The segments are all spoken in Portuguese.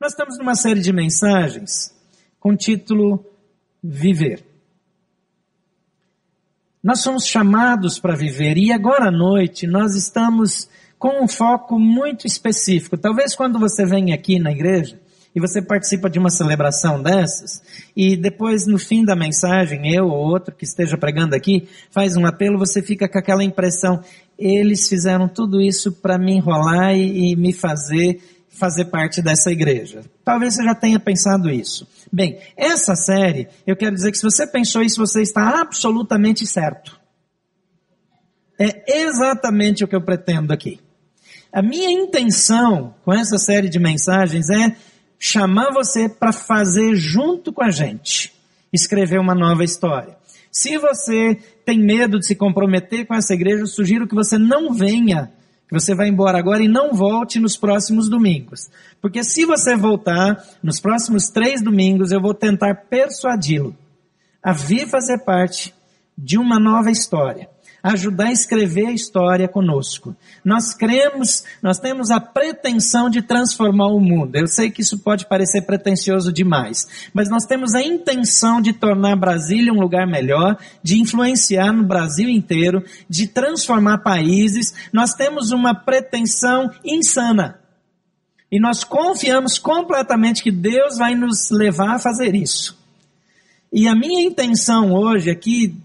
Nós estamos numa série de mensagens com o título Viver. Nós somos chamados para viver e agora à noite nós estamos com um foco muito específico. Talvez quando você vem aqui na igreja e você participa de uma celebração dessas e depois no fim da mensagem eu ou outro que esteja pregando aqui faz um apelo, você fica com aquela impressão, eles fizeram tudo isso para me enrolar e, e me fazer fazer parte dessa igreja. Talvez você já tenha pensado isso. Bem, essa série, eu quero dizer que se você pensou isso, você está absolutamente certo. É exatamente o que eu pretendo aqui. A minha intenção com essa série de mensagens é chamar você para fazer junto com a gente, escrever uma nova história. Se você tem medo de se comprometer com essa igreja, eu sugiro que você não venha, você vá embora agora e não volte nos próximos domingos. Porque se você voltar nos próximos três domingos, eu vou tentar persuadi-lo a vir fazer parte de uma nova história ajudar a escrever a história conosco. Nós cremos, nós temos a pretensão de transformar o mundo. Eu sei que isso pode parecer pretensioso demais, mas nós temos a intenção de tornar Brasília um lugar melhor, de influenciar no Brasil inteiro, de transformar países. Nós temos uma pretensão insana. E nós confiamos completamente que Deus vai nos levar a fazer isso. E a minha intenção hoje aqui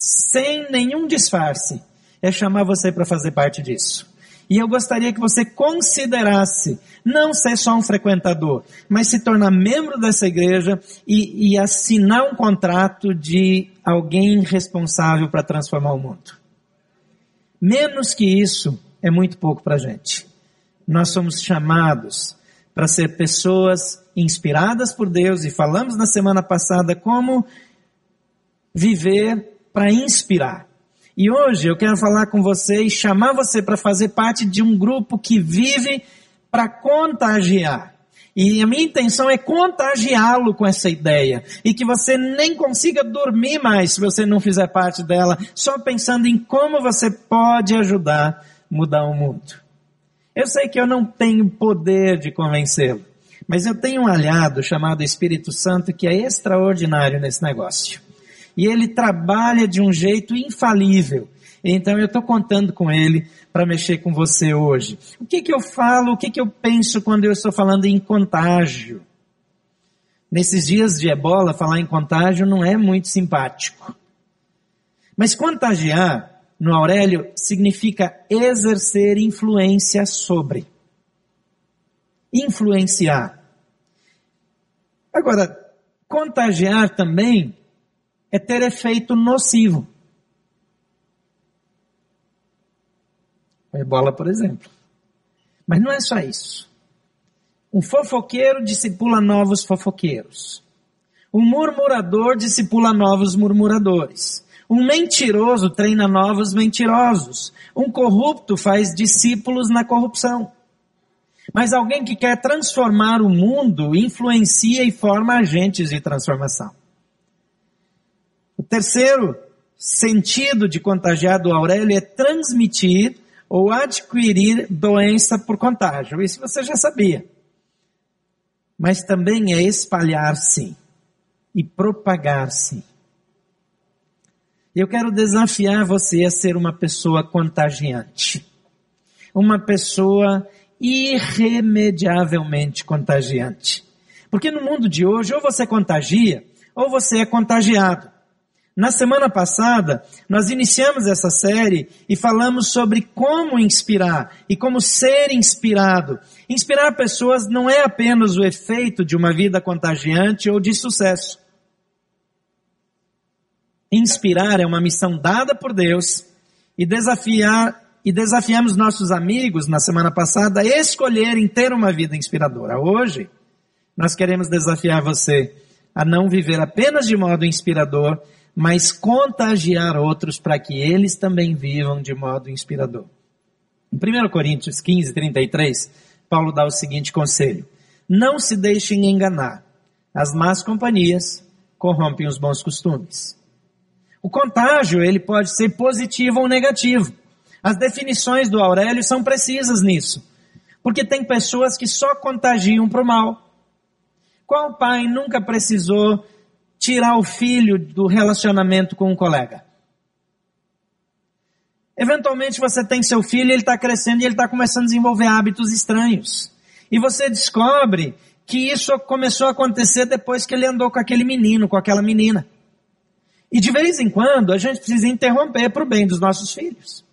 sem nenhum disfarce, é chamar você para fazer parte disso. E eu gostaria que você considerasse não ser só um frequentador, mas se tornar membro dessa igreja e, e assinar um contrato de alguém responsável para transformar o mundo. Menos que isso é muito pouco para a gente. Nós somos chamados para ser pessoas inspiradas por Deus e falamos na semana passada como viver para inspirar. E hoje eu quero falar com você e chamar você para fazer parte de um grupo que vive para contagiar. E a minha intenção é contagiá-lo com essa ideia. E que você nem consiga dormir mais se você não fizer parte dela, só pensando em como você pode ajudar a mudar o mundo. Eu sei que eu não tenho poder de convencê-lo, mas eu tenho um aliado chamado Espírito Santo que é extraordinário nesse negócio e ele trabalha de um jeito infalível. Então eu estou contando com ele para mexer com você hoje. O que, que eu falo, o que, que eu penso quando eu estou falando em contágio? Nesses dias de ebola, falar em contágio não é muito simpático. Mas contagiar, no Aurélio, significa exercer influência sobre. Influenciar. Agora, contagiar também é ter efeito nocivo. O ebola, por exemplo. Mas não é só isso. Um fofoqueiro discipula novos fofoqueiros. Um murmurador discipula novos murmuradores. Um mentiroso treina novos mentirosos. Um corrupto faz discípulos na corrupção. Mas alguém que quer transformar o mundo influencia e forma agentes de transformação. Terceiro sentido de contagiar do Aurélio é transmitir ou adquirir doença por contágio. Isso você já sabia. Mas também é espalhar-se e propagar-se. Eu quero desafiar você a ser uma pessoa contagiante. Uma pessoa irremediavelmente contagiante. Porque no mundo de hoje, ou você contagia, ou você é contagiado. Na semana passada, nós iniciamos essa série e falamos sobre como inspirar e como ser inspirado. Inspirar pessoas não é apenas o efeito de uma vida contagiante ou de sucesso. Inspirar é uma missão dada por Deus e desafiar e desafiamos nossos amigos na semana passada a escolherem ter uma vida inspiradora. Hoje, nós queremos desafiar você a não viver apenas de modo inspirador, mas contagiar outros para que eles também vivam de modo inspirador. Em 1 Coríntios 15, 33, Paulo dá o seguinte conselho: Não se deixem enganar. As más companhias corrompem os bons costumes. O contágio, ele pode ser positivo ou negativo. As definições do Aurélio são precisas nisso. Porque tem pessoas que só contagiam para o mal. Qual pai nunca precisou tirar o filho do relacionamento com um colega? Eventualmente você tem seu filho, ele está crescendo e ele está começando a desenvolver hábitos estranhos. E você descobre que isso começou a acontecer depois que ele andou com aquele menino, com aquela menina. E de vez em quando a gente precisa interromper para o bem dos nossos filhos.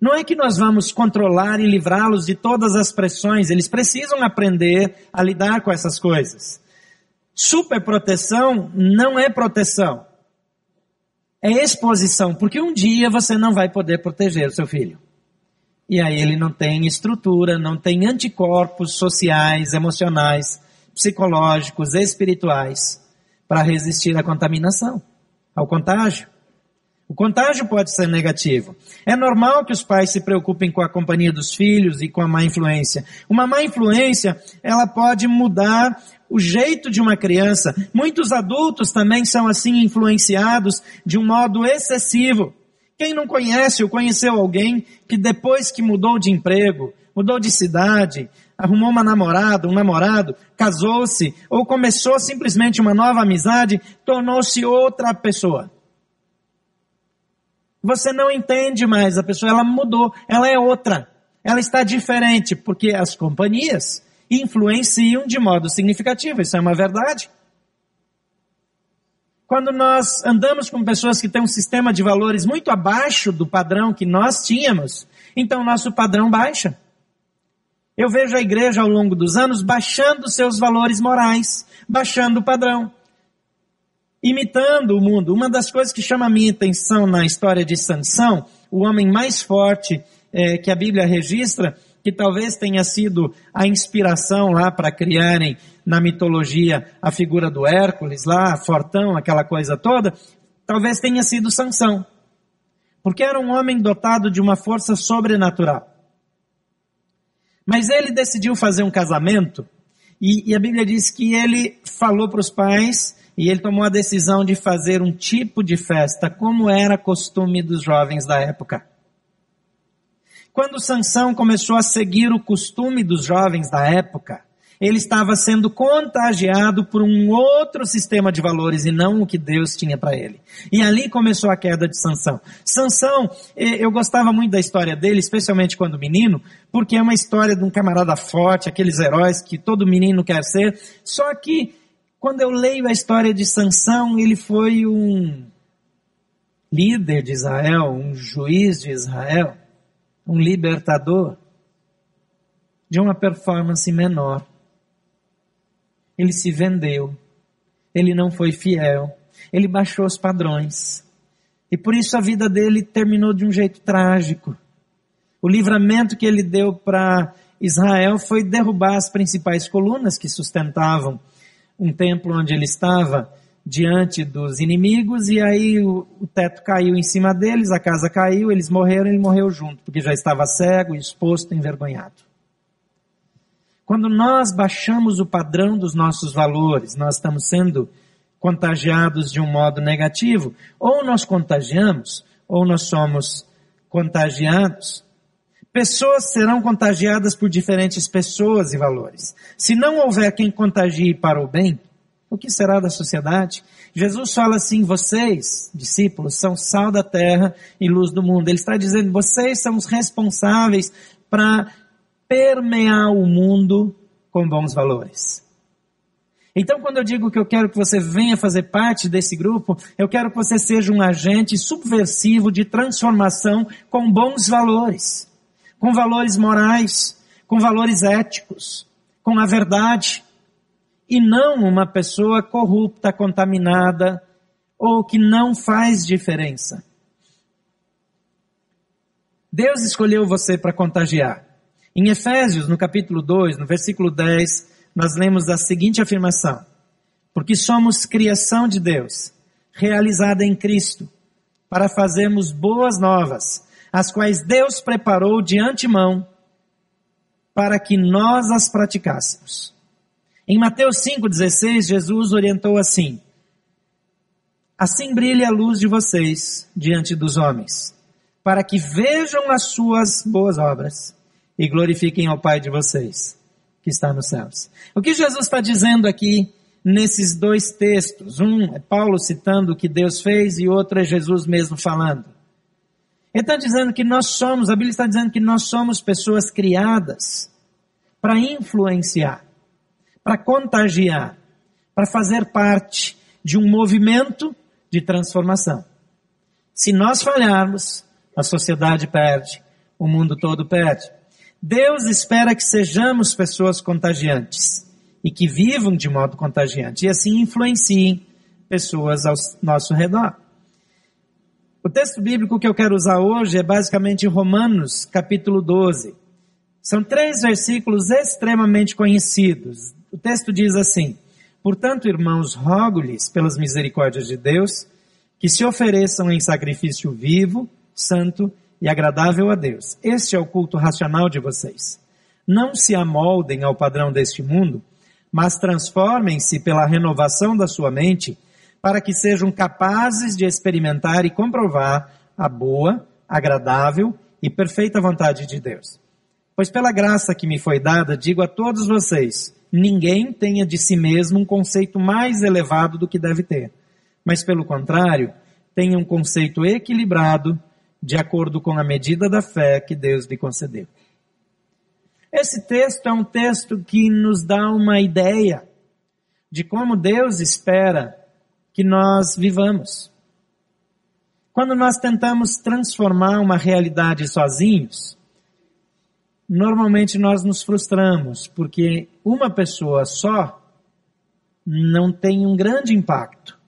Não é que nós vamos controlar e livrá-los de todas as pressões, eles precisam aprender a lidar com essas coisas. Superproteção não é proteção é exposição, porque um dia você não vai poder proteger o seu filho. E aí ele não tem estrutura, não tem anticorpos sociais, emocionais, psicológicos, espirituais para resistir à contaminação, ao contágio. O contágio pode ser negativo. É normal que os pais se preocupem com a companhia dos filhos e com a má influência. Uma má influência, ela pode mudar o jeito de uma criança. Muitos adultos também são assim influenciados de um modo excessivo. Quem não conhece ou conheceu alguém que depois que mudou de emprego, mudou de cidade, arrumou uma namorada, um namorado, casou-se ou começou simplesmente uma nova amizade, tornou-se outra pessoa. Você não entende mais a pessoa, ela mudou, ela é outra. Ela está diferente porque as companhias influenciam de modo significativo. Isso é uma verdade. Quando nós andamos com pessoas que têm um sistema de valores muito abaixo do padrão que nós tínhamos, então nosso padrão baixa. Eu vejo a igreja ao longo dos anos baixando seus valores morais, baixando o padrão, imitando o mundo. Uma das coisas que chama a minha atenção na história de Sansão, o homem mais forte é, que a Bíblia registra, que talvez tenha sido a inspiração lá para criarem na mitologia a figura do Hércules lá, fortão, aquela coisa toda, talvez tenha sido Sansão. Porque era um homem dotado de uma força sobrenatural. Mas ele decidiu fazer um casamento e, e a Bíblia diz que ele falou para os pais e ele tomou a decisão de fazer um tipo de festa como era costume dos jovens da época. Quando Sansão começou a seguir o costume dos jovens da época, ele estava sendo contagiado por um outro sistema de valores e não o que Deus tinha para ele. E ali começou a queda de Sansão. Sansão, eu gostava muito da história dele, especialmente quando menino, porque é uma história de um camarada forte, aqueles heróis que todo menino quer ser. Só que quando eu leio a história de Sansão, ele foi um líder de Israel, um juiz de Israel um libertador de uma performance menor. Ele se vendeu, ele não foi fiel, ele baixou os padrões. E por isso a vida dele terminou de um jeito trágico. O livramento que ele deu para Israel foi derrubar as principais colunas que sustentavam um templo onde ele estava diante dos inimigos e aí o, o, teto caiu em cima deles, a casa caiu, eles morreram, ele morreu junto, porque já estava cego, exposto, envergonhado. Quando nós baixamos o padrão dos nossos valores, nós estamos sendo contagiados de um modo negativo, ou nós contagiamos, ou nós somos contagiados. Pessoas serão contagiadas por diferentes pessoas e valores. Se não houver quem contagie para o bem, o que será da sociedade? Jesus fala assim: vocês, discípulos, são sal da terra e luz do mundo. Ele está dizendo: vocês são os responsáveis para permear o mundo com bons valores. Então, quando eu digo que eu quero que você venha fazer parte desse grupo, eu quero que você seja um agente subversivo de transformação com bons valores, com valores morais, com valores éticos, com a verdade e não uma pessoa corrupta, contaminada ou que não faz diferença. Deus escolheu você para contagiar. Em Efésios, no capítulo 2, no versículo 10, nós lemos a seguinte afirmação: Porque somos criação de Deus, realizada em Cristo, para fazermos boas novas, as quais Deus preparou de antemão para que nós as praticássemos. Em Mateus 5,16, Jesus orientou assim: Assim brilhe a luz de vocês diante dos homens, para que vejam as suas boas obras e glorifiquem ao Pai de vocês, que está nos céus. O que Jesus está dizendo aqui nesses dois textos? Um é Paulo citando o que Deus fez e outro é Jesus mesmo falando. Ele está dizendo que nós somos, a Bíblia está dizendo que nós somos pessoas criadas para influenciar, para contagiar, para fazer parte de um movimento de transformação. Se nós falharmos, a sociedade perde, o mundo todo perde. Deus espera que sejamos pessoas contagiantes e que vivam de modo contagiante e assim influenciem pessoas ao nosso redor. O texto bíblico que eu quero usar hoje é basicamente Romanos, capítulo 12. São três versículos extremamente conhecidos. O texto diz assim: Portanto, irmãos, rogo-lhes, pelas misericórdias de Deus, que se ofereçam em sacrifício vivo, santo e agradável a Deus. Este é o culto racional de vocês. Não se amoldem ao padrão deste mundo, mas transformem-se pela renovação da sua mente, para que sejam capazes de experimentar e comprovar a boa, agradável e perfeita vontade de Deus. Pois pela graça que me foi dada, digo a todos vocês, ninguém tenha de si mesmo um conceito mais elevado do que deve ter, mas pelo contrário, tenha um conceito equilibrado de acordo com a medida da fé que Deus lhe concedeu. Esse texto é um texto que nos dá uma ideia de como Deus espera que nós vivamos. Quando nós tentamos transformar uma realidade sozinhos, normalmente nós nos frustramos, porque uma pessoa só não tem um grande impacto.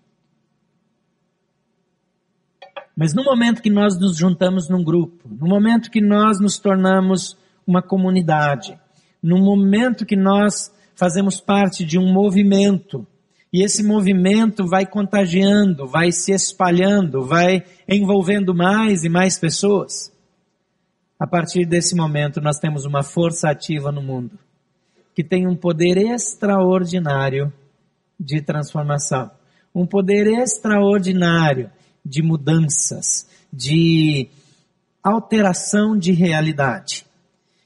Mas no momento que nós nos juntamos num grupo, no momento que nós nos tornamos uma comunidade, no momento que nós fazemos parte de um movimento, e esse movimento vai contagiando, vai se espalhando, vai envolvendo mais e mais pessoas. A partir desse momento, nós temos uma força ativa no mundo, que tem um poder extraordinário de transformação, um poder extraordinário de mudanças, de alteração de realidade.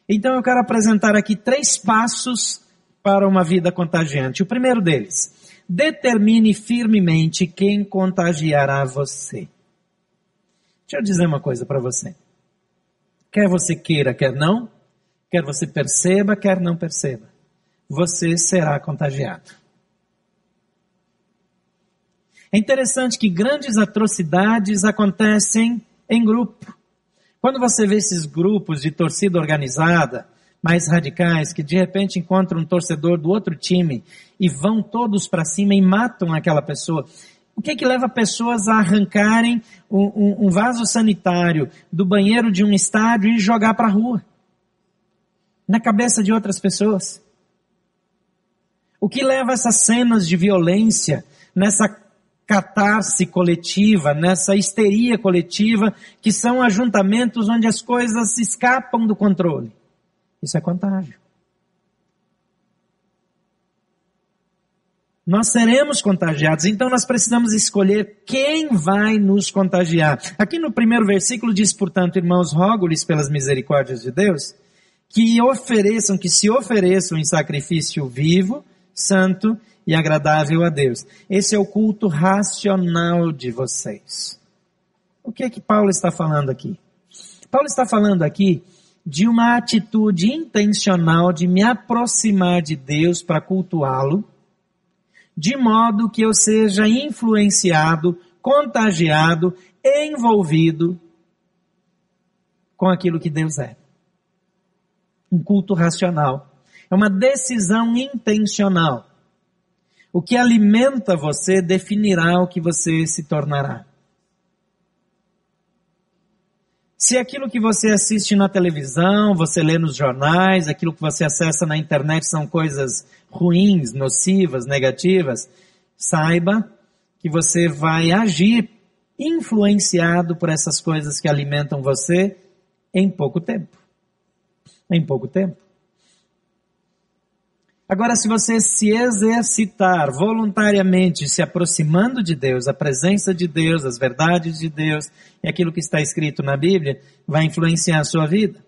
Então eu quero apresentar aqui três passos para uma vida contagiante. O primeiro deles, determine firmemente quem contagiará você. Deixa eu dizer uma coisa para você. Quer você queira, quer não, quer você perceba, quer não perceba, você será contagiado. É interessante que grandes atrocidades acontecem em grupo. Quando você vê esses grupos de torcida organizada, mais radicais, que de repente encontram um torcedor do outro time e vão todos para cima e matam aquela pessoa. O que é que leva pessoas a arrancarem um, um, um vaso sanitário do banheiro de um estádio e jogar para a rua? Na cabeça de outras pessoas? O que leva essas cenas de violência, nessa catarse coletiva, nessa histeria coletiva, que são ajuntamentos onde as coisas escapam do controle. Isso é contágio. Nós seremos contagiados, então nós precisamos escolher quem vai nos contagiar. Aqui no primeiro versículo diz, portanto, irmãos, rogo-lhes pelas misericórdias de Deus, que ofereçam, que se ofereçam em sacrifício vivo, santo e agradável a Deus. Esse é o culto racional de vocês. O que é que Paulo está falando aqui? Paulo está falando aqui de uma atitude intencional de me aproximar de Deus para cultuá-lo, de modo que eu seja influenciado, contagiado, envolvido com aquilo que Deus é. Um culto racional. É uma decisão intencional o que alimenta você definirá o que você se tornará. Se aquilo que você assiste na televisão, você lê nos jornais, aquilo que você acessa na internet são coisas ruins, nocivas, negativas, saiba que você vai agir influenciado por essas coisas que alimentam você em pouco tempo. Em pouco tempo. Agora, se você se exercitar voluntariamente, se aproximando de Deus, a presença de Deus, as verdades de Deus e aquilo que está escrito na Bíblia, vai influenciar a sua vida.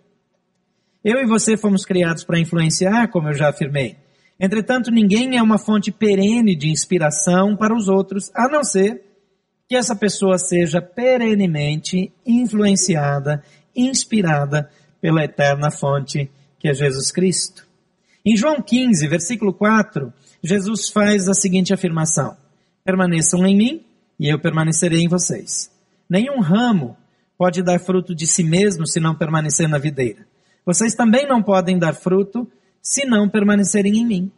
Eu e você fomos criados para influenciar, como eu já afirmei. Entretanto, ninguém é uma fonte perene de inspiração para os outros, a não ser que essa pessoa seja perenemente influenciada, inspirada pela eterna fonte que é Jesus Cristo. Em João 15, versículo 4, Jesus faz a seguinte afirmação: Permaneçam em mim e eu permanecerei em vocês. Nenhum ramo pode dar fruto de si mesmo se não permanecer na videira. Vocês também não podem dar fruto se não permanecerem em mim.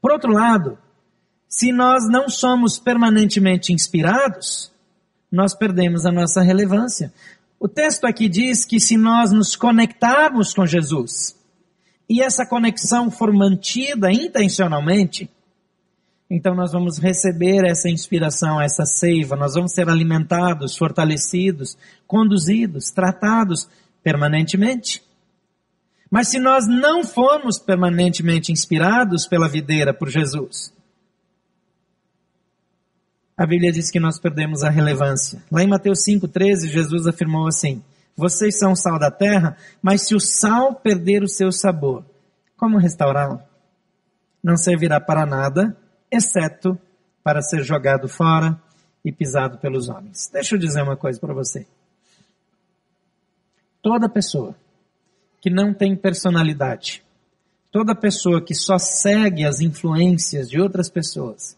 Por outro lado, se nós não somos permanentemente inspirados, nós perdemos a nossa relevância. O texto aqui diz que se nós nos conectarmos com Jesus, e essa conexão for mantida intencionalmente, então nós vamos receber essa inspiração, essa seiva, nós vamos ser alimentados, fortalecidos, conduzidos, tratados permanentemente. Mas se nós não formos permanentemente inspirados pela videira, por Jesus, a Bíblia diz que nós perdemos a relevância. Lá em Mateus 5,13, Jesus afirmou assim: Vocês são o sal da terra, mas se o sal perder o seu sabor, como restaurá-lo? Não servirá para nada, exceto para ser jogado fora e pisado pelos homens. Deixa eu dizer uma coisa para você. Toda pessoa que não tem personalidade, toda pessoa que só segue as influências de outras pessoas,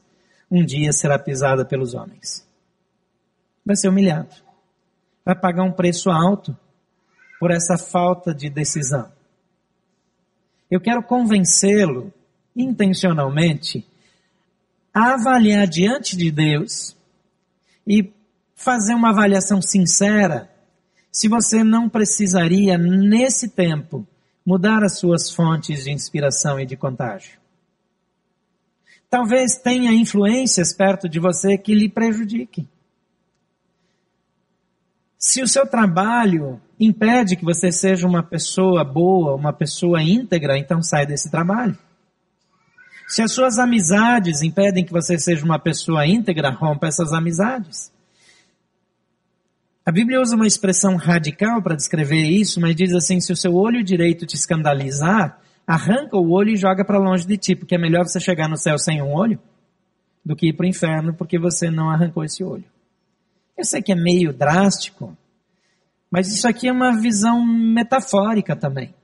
um dia será pisada pelos homens. Vai ser humilhado. Vai pagar um preço alto por essa falta de decisão. Eu quero convencê-lo intencionalmente a avaliar diante de Deus e fazer uma avaliação sincera se você não precisaria, nesse tempo, mudar as suas fontes de inspiração e de contágio. Talvez tenha influências perto de você que lhe prejudiquem. Se o seu trabalho impede que você seja uma pessoa boa, uma pessoa íntegra, então sai desse trabalho. Se as suas amizades impedem que você seja uma pessoa íntegra, rompa essas amizades. A Bíblia usa uma expressão radical para descrever isso, mas diz assim: se o seu olho direito te escandalizar, arranca o olho e joga para longe de ti, porque é melhor você chegar no céu sem um olho do que ir para o inferno porque você não arrancou esse olho. Eu sei que é meio drástico, mas isso aqui é uma visão metafórica também.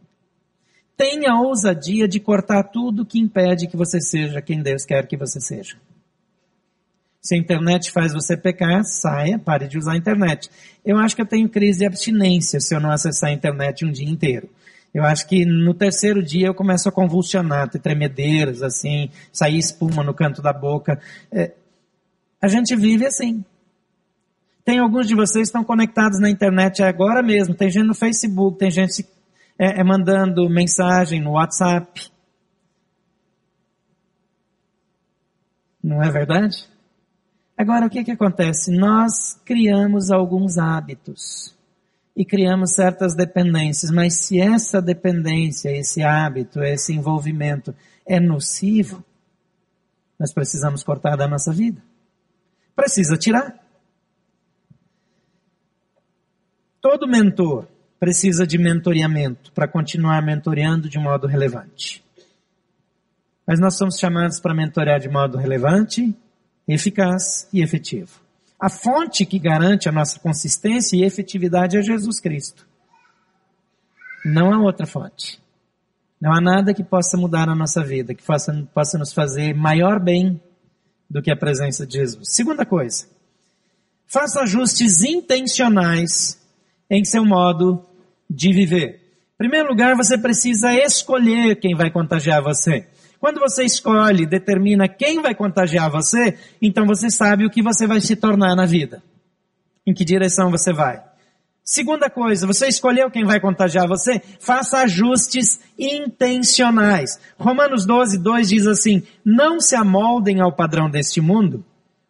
Tenha a ousadia de cortar tudo que impede que você seja quem Deus quer que você seja. Se a internet faz você pecar, saia, pare de usar a internet. Eu acho que eu tenho crise de abstinência se eu não acessar a internet um dia inteiro. Eu acho que no terceiro dia eu começo a convulsionar, ter tremedeiras, assim, sair espuma no canto da boca. É, a gente vive assim. Tem alguns de vocês que estão conectados na internet agora mesmo. Tem gente no Facebook, tem gente é, é mandando mensagem no WhatsApp. Não é verdade? Agora, o que, que acontece? Nós criamos alguns hábitos e criamos certas dependências, mas se essa dependência, esse hábito, esse envolvimento é nocivo, nós precisamos cortar da nossa vida. Precisa tirar. Todo mentor precisa de mentoreamento para continuar mentoreando de modo relevante. Mas nós somos chamados para mentorear de modo relevante eficaz e efetivo. A fonte que garante a nossa consistência e efetividade é Jesus Cristo. Não há outra fonte. Não há nada que possa mudar a nossa vida, que possa, nos fazer maior bem do que a presença de Jesus. Segunda coisa, faça ajustes intencionais em seu modo de viver. Em primeiro lugar, você precisa escolher quem vai contagiar você. Quando você escolhe, determina quem vai contagiar você, então você sabe o que você vai se tornar na vida. Em que direção você vai. Segunda coisa, você escolheu quem vai contagiar você, faça ajustes intencionais. Romanos 12, 2 diz assim, não se amoldem ao padrão deste mundo,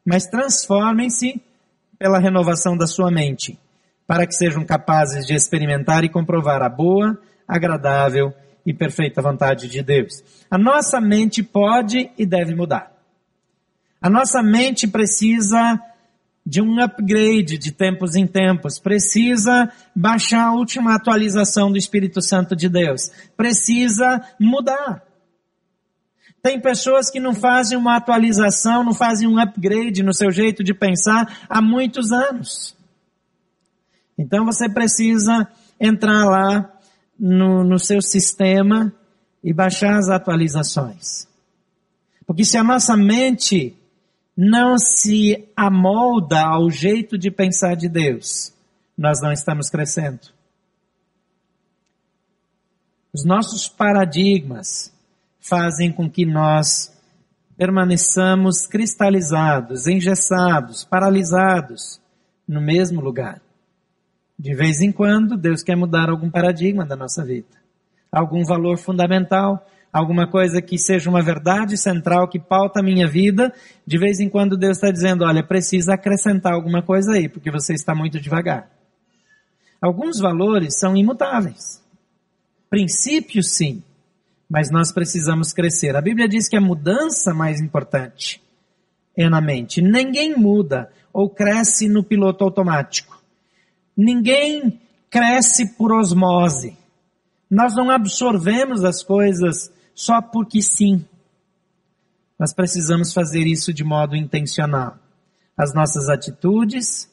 mas transformem-se pela renovação da sua mente, para que sejam capazes de experimentar e comprovar a boa, agradável e perfeita vontade de Deus. A nossa mente pode e deve mudar. A nossa mente precisa de um upgrade de tempos em tempos, precisa baixar a última atualização do Espírito Santo de Deus, precisa mudar. Tem pessoas que não fazem uma atualização, não fazem um upgrade no seu jeito de pensar há muitos anos. Então você precisa entrar lá no, no seu sistema e baixar as atualizações. Porque se a nossa mente não se amolda ao jeito de pensar de Deus, nós não estamos crescendo. Os nossos paradigmas fazem com que nós permaneçamos cristalizados, engessados, paralisados no mesmo lugar. De vez em quando, Deus quer mudar algum paradigma da nossa vida, algum valor fundamental, alguma coisa que seja uma verdade central que pauta a minha vida, de vez em quando Deus está dizendo, olha, precisa acrescentar alguma coisa aí, porque você está muito devagar. Alguns valores são imutáveis. Princípios sim, mas nós precisamos crescer. A Bíblia diz que a mudança mais importante é na mente. Ninguém muda ou cresce no piloto automático. Ninguém cresce por osmose. Nós não absorvemos as coisas só porque sim. Nós precisamos fazer isso de modo intencional. As nossas atitudes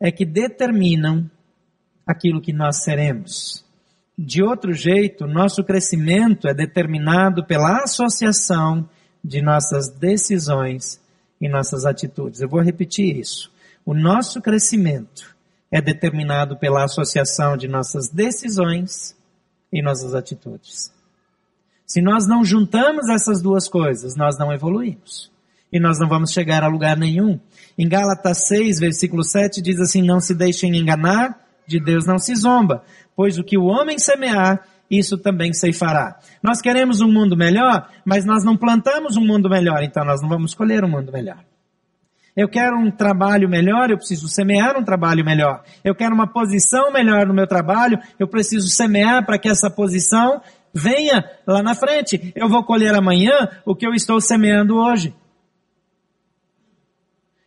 é que determinam aquilo que nós seremos. De outro jeito, nosso crescimento é determinado pela associação de nossas decisões e nossas atitudes. Eu vou repetir isso. O nosso crescimento é determinado pela associação de nossas decisões e nossas atitudes. Se nós não juntamos essas duas coisas, nós não evoluímos. E nós não vamos chegar a lugar nenhum. Em Gálatas 6, versículo 7, diz assim: Não se deixem enganar, de Deus não se zomba, pois o que o homem semear, isso também ceifará. Nós queremos um mundo melhor, mas nós não plantamos um mundo melhor, então nós não vamos escolher um mundo melhor. Eu quero um trabalho melhor, eu preciso semear um trabalho melhor. Eu quero uma posição melhor no meu trabalho, eu preciso semear para que essa posição venha lá na frente. Eu vou colher amanhã o que eu estou semeando hoje.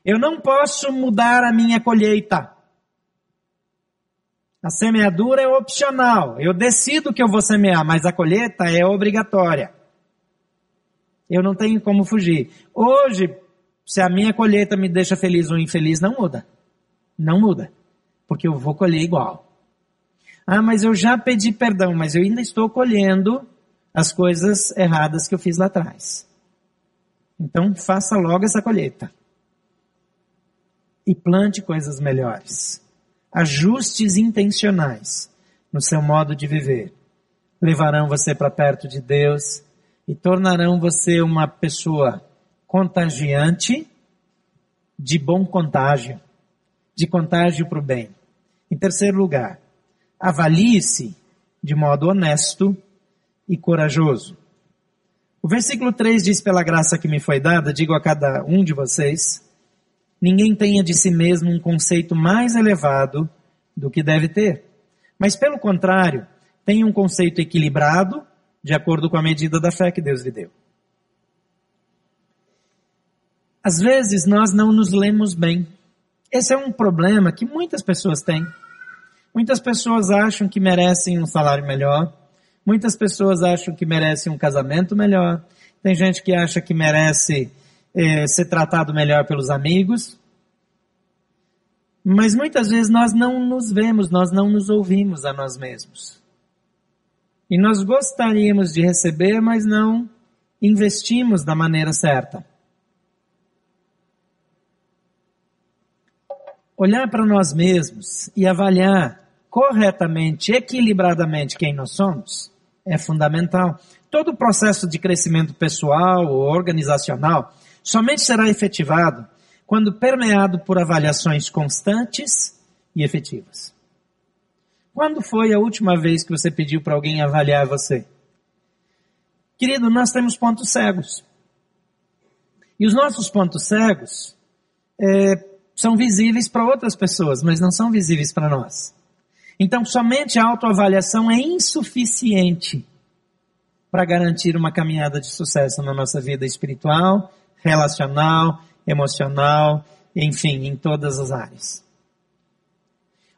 Eu não posso mudar a minha colheita. A semeadura é opcional. Eu decido que eu vou semear, mas a colheita é obrigatória. Eu não tenho como fugir. Hoje, se a minha colheita me deixa feliz ou infeliz, não muda. Não muda. Porque eu vou colher igual. Ah, mas eu já pedi perdão, mas eu ainda estou colhendo as coisas erradas que eu fiz lá atrás. Então faça logo essa colheita. E plante coisas melhores. Ajustes intencionais no seu modo de viver levarão você para perto de Deus e tornarão você uma pessoa contagiante de bom contágio, de contágio para o bem. Em terceiro lugar, avalie-se de modo honesto e corajoso. O versículo 3 diz: Pela graça que me foi dada, digo a cada um de vocês, ninguém tenha de si mesmo um conceito mais elevado do que deve ter. Mas, pelo contrário, tenha um conceito equilibrado, de acordo com a medida da fé que Deus lhe deu. Às vezes nós não nos lemos bem. Esse é um problema que muitas pessoas têm. Muitas pessoas acham que merecem um salário melhor. Muitas pessoas acham que merecem um casamento melhor. Tem gente que acha que merece eh, ser tratado melhor pelos amigos. Mas muitas vezes nós não nos vemos, nós não nos ouvimos a nós mesmos. E nós gostaríamos de receber, mas não investimos da maneira certa. Olhar para nós mesmos e avaliar corretamente, equilibradamente quem nós somos é fundamental. Todo o processo de crescimento pessoal ou organizacional somente será efetivado quando permeado por avaliações constantes e efetivas. Quando foi a última vez que você pediu para alguém avaliar você? Querido, nós temos pontos cegos. E os nossos pontos cegos é, são visíveis para outras pessoas, mas não são visíveis para nós. Então, somente a autoavaliação é insuficiente para garantir uma caminhada de sucesso na nossa vida espiritual, relacional, emocional enfim, em todas as áreas.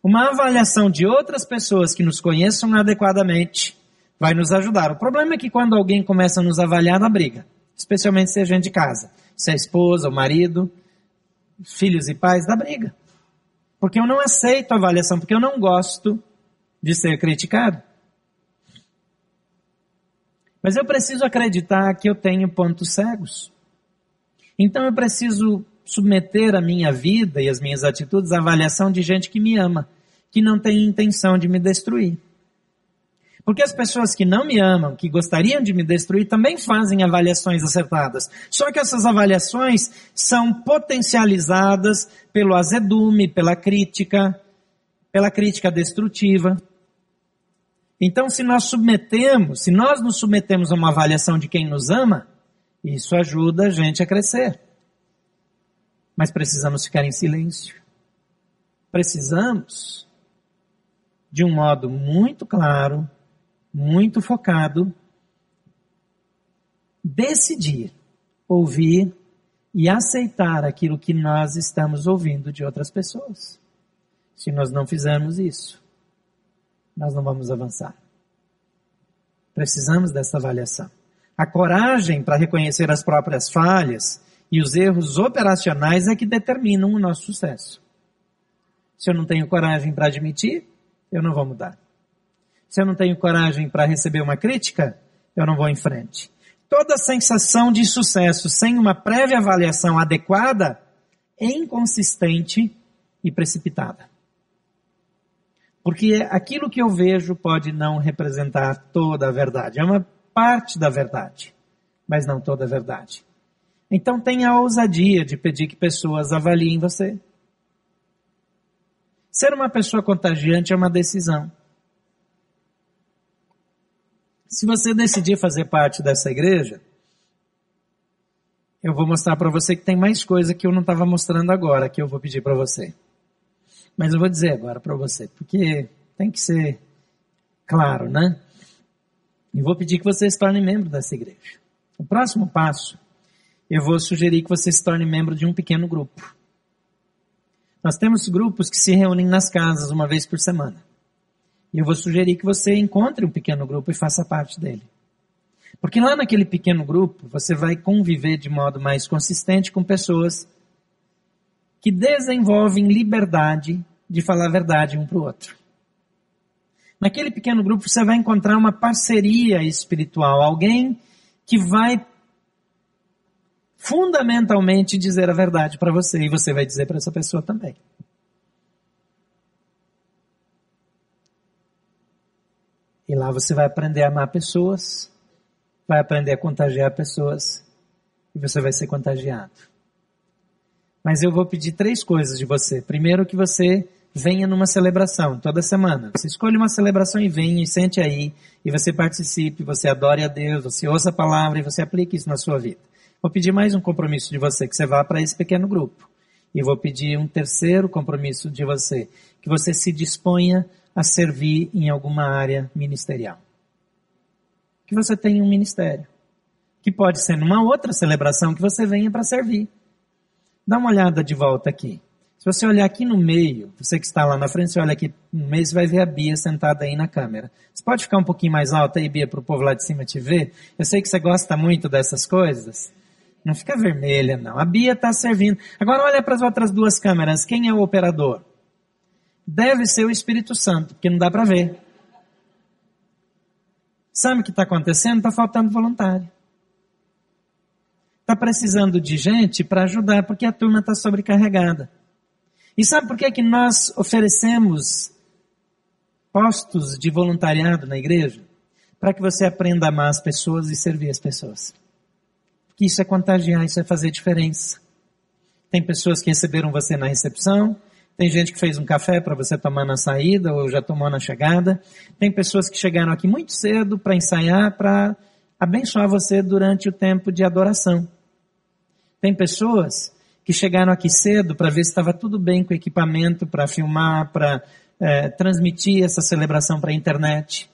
Uma avaliação de outras pessoas que nos conheçam adequadamente vai nos ajudar. O problema é que quando alguém começa a nos avaliar, na briga. Especialmente se é gente de casa. Se é esposa, o marido, filhos e pais, dá briga. Porque eu não aceito a avaliação, porque eu não gosto de ser criticado. Mas eu preciso acreditar que eu tenho pontos cegos. Então eu preciso submeter a minha vida e as minhas atitudes à avaliação de gente que me ama, que não tem intenção de me destruir. Porque as pessoas que não me amam, que gostariam de me destruir, também fazem avaliações acertadas. Só que essas avaliações são potencializadas pelo azedume, pela crítica, pela crítica destrutiva. Então, se nós submetemos, se nós nos submetemos a uma avaliação de quem nos ama, isso ajuda a gente a crescer. Mas precisamos ficar em silêncio. Precisamos, de um modo muito claro, muito focado, decidir ouvir e aceitar aquilo que nós estamos ouvindo de outras pessoas. Se nós não fizermos isso, nós não vamos avançar. Precisamos dessa avaliação. A coragem para reconhecer as próprias falhas e os erros operacionais é que determinam o nosso sucesso. Se eu não tenho coragem para admitir, eu não vou mudar. Se eu não tenho coragem para receber uma crítica, eu não vou em frente. Toda sensação de sucesso sem uma prévia avaliação adequada é inconsistente e precipitada. Porque aquilo que eu vejo pode não representar toda a verdade. É uma parte da verdade, mas não toda a verdade. Então tenha a ousadia de pedir que pessoas avaliem você. Ser uma pessoa contagiante é uma decisão. Se você decidir fazer parte dessa igreja, eu vou mostrar para você que tem mais coisa que eu não estava mostrando agora, que eu vou pedir para você. Mas eu vou dizer agora para você, porque tem que ser claro, né? E vou pedir que você se torne membro dessa igreja. O próximo passo, eu vou sugerir que você se torne membro de um pequeno grupo. Nós temos grupos que se reúnem nas casas uma vez por semana. E eu vou sugerir que você encontre um pequeno grupo e faça parte dele. Porque lá naquele pequeno grupo, você vai conviver de modo mais consistente com pessoas que desenvolvem liberdade de falar a verdade um para o outro. Naquele pequeno grupo você vai encontrar uma parceria espiritual, alguém que vai fundamentalmente dizer a verdade para você e você vai dizer para essa pessoa também. E lá você vai aprender a amar pessoas, vai aprender a contagiar pessoas e você vai ser contagiado. Mas eu vou pedir três coisas de você. Primeiro, que você venha numa celebração toda semana. Você escolhe uma celebração e venha e sente aí e você participe, você adore a Deus, você ouça a palavra e você aplique isso na sua vida. Vou pedir mais um compromisso de você, que você vá para esse pequeno grupo. E vou pedir um terceiro compromisso de você, que você se disponha a servir em alguma área ministerial. Que você tenha um ministério. Que pode ser numa outra celebração que você venha para servir. Dá uma olhada de volta aqui. Se você olhar aqui no meio, você que está lá na frente, você olha aqui no meio, você vai ver a Bia sentada aí na câmera. Você pode ficar um pouquinho mais alta aí, Bia, para o povo lá de cima te ver? Eu sei que você gosta muito dessas coisas. Não fica vermelha, não. A Bia está servindo. Agora olha para as outras duas câmeras. Quem é o operador? Deve ser o Espírito Santo, porque não dá para ver. Sabe o que está acontecendo? Está faltando voluntário. Está precisando de gente para ajudar, porque a turma está sobrecarregada. E sabe por que, que nós oferecemos postos de voluntariado na igreja? Para que você aprenda a amar as pessoas e servir as pessoas. Porque isso é contagiar, isso é fazer diferença. Tem pessoas que receberam você na recepção, tem gente que fez um café para você tomar na saída ou já tomou na chegada. Tem pessoas que chegaram aqui muito cedo para ensaiar, para abençoar você durante o tempo de adoração. Tem pessoas que chegaram aqui cedo para ver se estava tudo bem com o equipamento, para filmar, para é, transmitir essa celebração para a internet.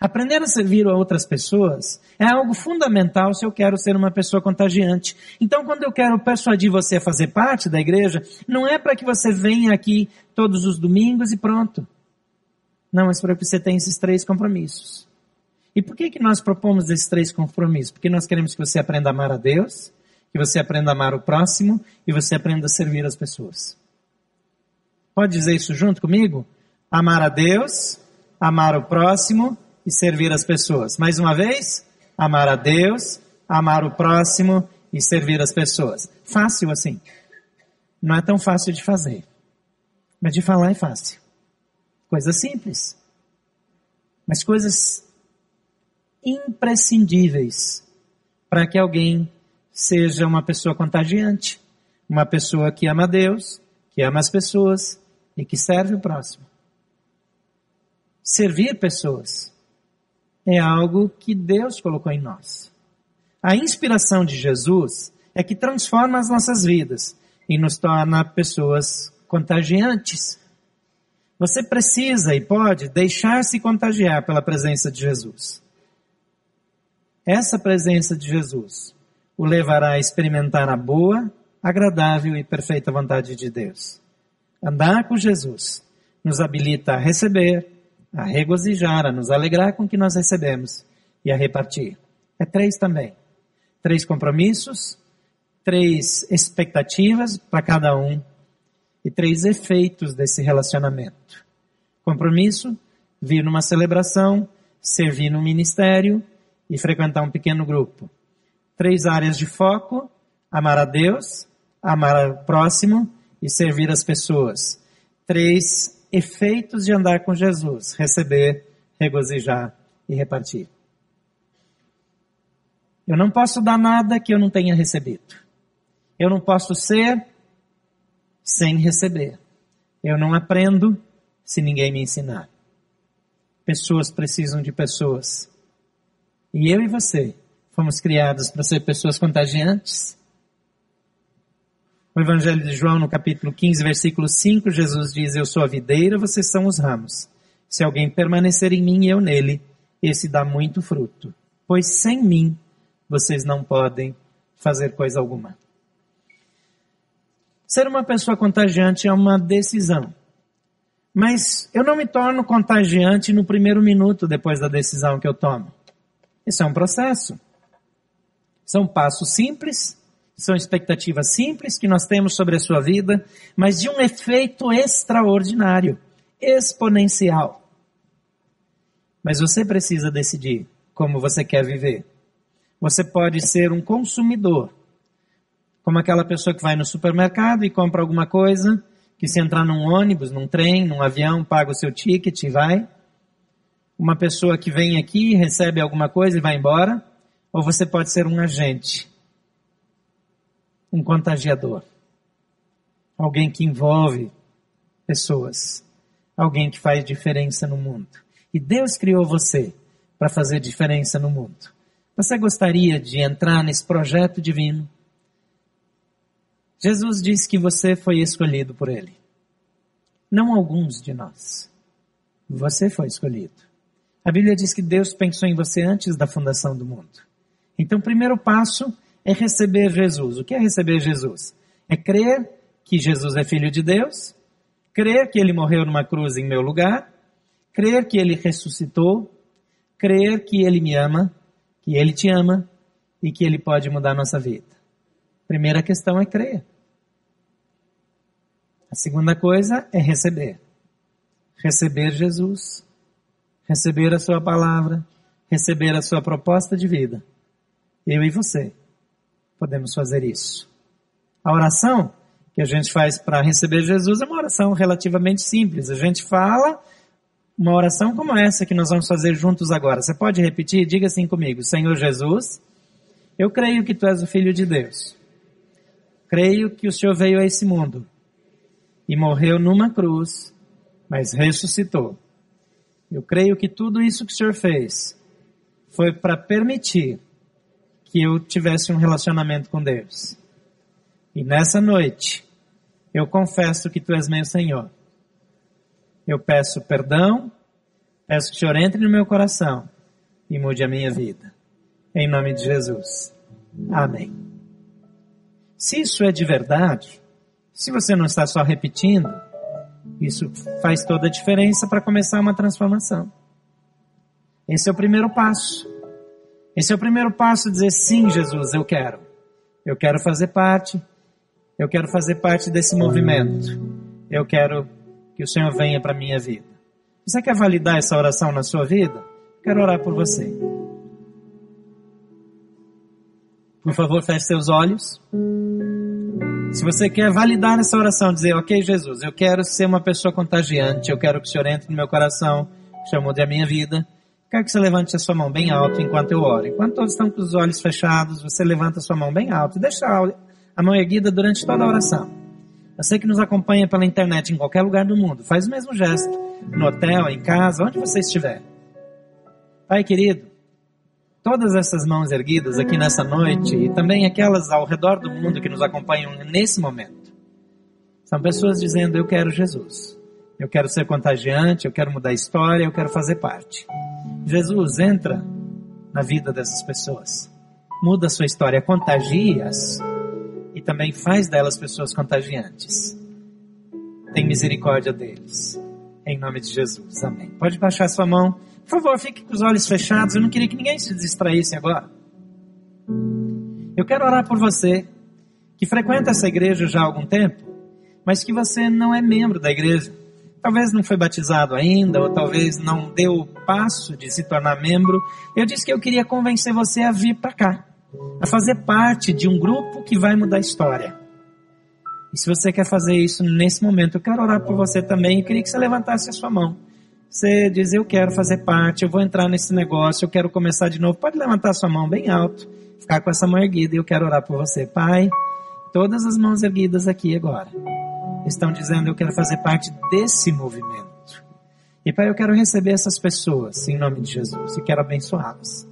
Aprender a servir a outras pessoas é algo fundamental se eu quero ser uma pessoa contagiante. Então, quando eu quero persuadir você a fazer parte da igreja, não é para que você venha aqui todos os domingos e pronto. Não, mas para que você tenha esses três compromissos. E por que, que nós propomos esses três compromissos? Porque nós queremos que você aprenda a amar a Deus, que você aprenda a amar o próximo e você aprenda a servir as pessoas. Pode dizer isso junto comigo? Amar a Deus, amar o próximo e servir as pessoas. Mais uma vez, amar a Deus, amar o próximo e servir as pessoas. Fácil assim. Não é tão fácil de fazer. Mas de falar é fácil. Coisas simples. Mas coisas imprescindíveis para que alguém seja uma pessoa contagiante, uma pessoa que ama Deus, que ama as pessoas e que serve o próximo. Servir pessoas é algo que Deus colocou em nós. A inspiração de Jesus é que transforma as nossas vidas e nos torna pessoas contagiantes. Você precisa e pode deixar-se contagiar pela presença de Jesus. Essa presença de Jesus o levará a experimentar a boa, agradável e perfeita vontade de Deus. Andar com Jesus nos habilita a receber, a regozijar, a nos alegrar com o que nós recebemos e a repartir. É três também. Três compromissos, três expectativas para cada um e três efeitos desse relacionamento. Compromisso, vir numa celebração, servir no ministério e frequentar um pequeno grupo. Três áreas de foco: amar a Deus, amar o próximo e servir as pessoas. Três efeitos de andar com Jesus: receber, regozijar e repartir. Eu não posso dar nada que eu não tenha recebido. Eu não posso ser sem receber. Eu não aprendo se ninguém me ensinar. Pessoas precisam de pessoas. E eu e você fomos criados para ser pessoas contagiantes no Evangelho de João, no capítulo 15, versículo 5, Jesus diz: Eu sou a videira, vocês são os ramos. Se alguém permanecer em mim e eu nele, esse dá muito fruto. Pois sem mim, vocês não podem fazer coisa alguma. Ser uma pessoa contagiante é uma decisão. Mas eu não me torno contagiante no primeiro minuto depois da decisão que eu tomo. Isso é um processo. São passos simples são expectativas simples que nós temos sobre a sua vida, mas de um efeito extraordinário, exponencial. Mas você precisa decidir como você quer viver. Você pode ser um consumidor, como aquela pessoa que vai no supermercado e compra alguma coisa, que se entrar num ônibus, num trem, num avião, paga o seu ticket e vai. Uma pessoa que vem aqui, recebe alguma coisa e vai embora. Ou você pode ser um agente um contagiador. Alguém que envolve pessoas. Alguém que faz diferença no mundo. E Deus criou você para fazer diferença no mundo. Você gostaria de entrar nesse projeto divino? Jesus disse que você foi escolhido por Ele. Não alguns de nós. Você foi escolhido. A Bíblia diz que Deus pensou em você antes da fundação do mundo. Então, o primeiro passo é receber Jesus. O que é receber Jesus? É crer que Jesus é filho de Deus, crer que ele morreu numa cruz em meu lugar, crer que ele ressuscitou, crer que ele me ama, que ele te ama e que ele pode mudar nossa vida. Primeira questão é crer. A segunda coisa é receber. Receber Jesus, receber a sua palavra, receber a sua proposta de vida. Eu e você podemos fazer isso. A oração que a gente faz para receber Jesus é uma oração relativamente simples. A gente fala uma oração como essa que nós vamos fazer juntos agora. Você pode repetir? Diga assim comigo: Senhor Jesus, eu creio que tu és o Filho de Deus. Creio que o Senhor veio a esse mundo e morreu numa cruz, mas ressuscitou. Eu creio que tudo isso que o Senhor fez foi para permitir que eu tivesse um relacionamento com Deus. E nessa noite, eu confesso que Tu és meu Senhor. Eu peço perdão Peço que o Senhor entre no meu coração e mude a minha vida. Em nome de Jesus. Amém. Se isso é de verdade, se você não está só repetindo, isso faz toda a diferença para começar uma transformação. Esse é o primeiro passo. Esse é o primeiro passo, dizer sim, Jesus, eu quero. Eu quero fazer parte. Eu quero fazer parte desse movimento. Eu quero que o Senhor venha para minha vida. Você quer validar essa oração na sua vida? Quero orar por você. Por favor, feche seus olhos. Se você quer validar essa oração, dizer, ok, Jesus, eu quero ser uma pessoa contagiante, eu quero que o Senhor entre no meu coração, que o Senhor mude a minha vida. Quero que você levante a sua mão bem alto enquanto eu oro. Enquanto todos estão com os olhos fechados, você levanta a sua mão bem alto e deixa a mão erguida durante toda a oração. Você que nos acompanha pela internet em qualquer lugar do mundo, faz o mesmo gesto, no hotel, em casa, onde você estiver. Pai querido, todas essas mãos erguidas aqui nessa noite e também aquelas ao redor do mundo que nos acompanham nesse momento, são pessoas dizendo: Eu quero Jesus. Eu quero ser contagiante, eu quero mudar a história, eu quero fazer parte. Jesus entra na vida dessas pessoas, muda a sua história, contagia-as e também faz delas pessoas contagiantes. Tem misericórdia deles. Em nome de Jesus. Amém. Pode baixar sua mão. Por favor, fique com os olhos fechados. Eu não queria que ninguém se distraísse agora. Eu quero orar por você que frequenta essa igreja já há algum tempo, mas que você não é membro da igreja. Talvez não foi batizado ainda, ou talvez não deu o passo de se tornar membro. Eu disse que eu queria convencer você a vir para cá, a fazer parte de um grupo que vai mudar a história. E se você quer fazer isso nesse momento, eu quero orar por você também. Eu queria que você levantasse a sua mão. Você diz, eu quero fazer parte, eu vou entrar nesse negócio, eu quero começar de novo. Pode levantar sua mão bem alto, ficar com essa mão erguida e eu quero orar por você. Pai, todas as mãos erguidas aqui agora estão dizendo, eu quero fazer parte desse movimento. E Pai, eu quero receber essas pessoas em nome de Jesus e quero abençoá-las.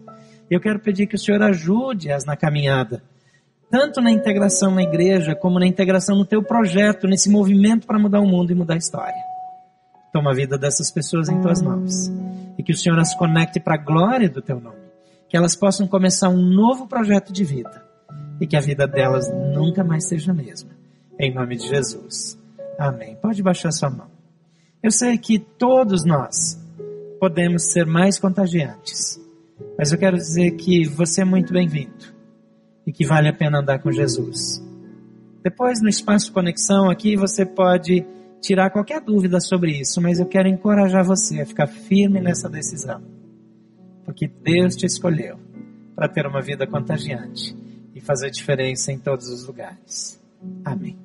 Eu quero pedir que o Senhor ajude-as na caminhada, tanto na integração na igreja, como na integração no teu projeto, nesse movimento para mudar o mundo e mudar a história. Toma a vida dessas pessoas em tuas mãos. E que o Senhor as conecte para a glória do teu nome. Que elas possam começar um novo projeto de vida. E que a vida delas nunca mais seja a mesma. Em nome de Jesus. Amém. Pode baixar sua mão. Eu sei que todos nós podemos ser mais contagiantes. Mas eu quero dizer que você é muito bem-vindo. E que vale a pena andar com Jesus. Depois, no espaço conexão aqui, você pode tirar qualquer dúvida sobre isso, mas eu quero encorajar você a ficar firme nessa decisão. Porque Deus te escolheu para ter uma vida contagiante e fazer diferença em todos os lugares. Amém.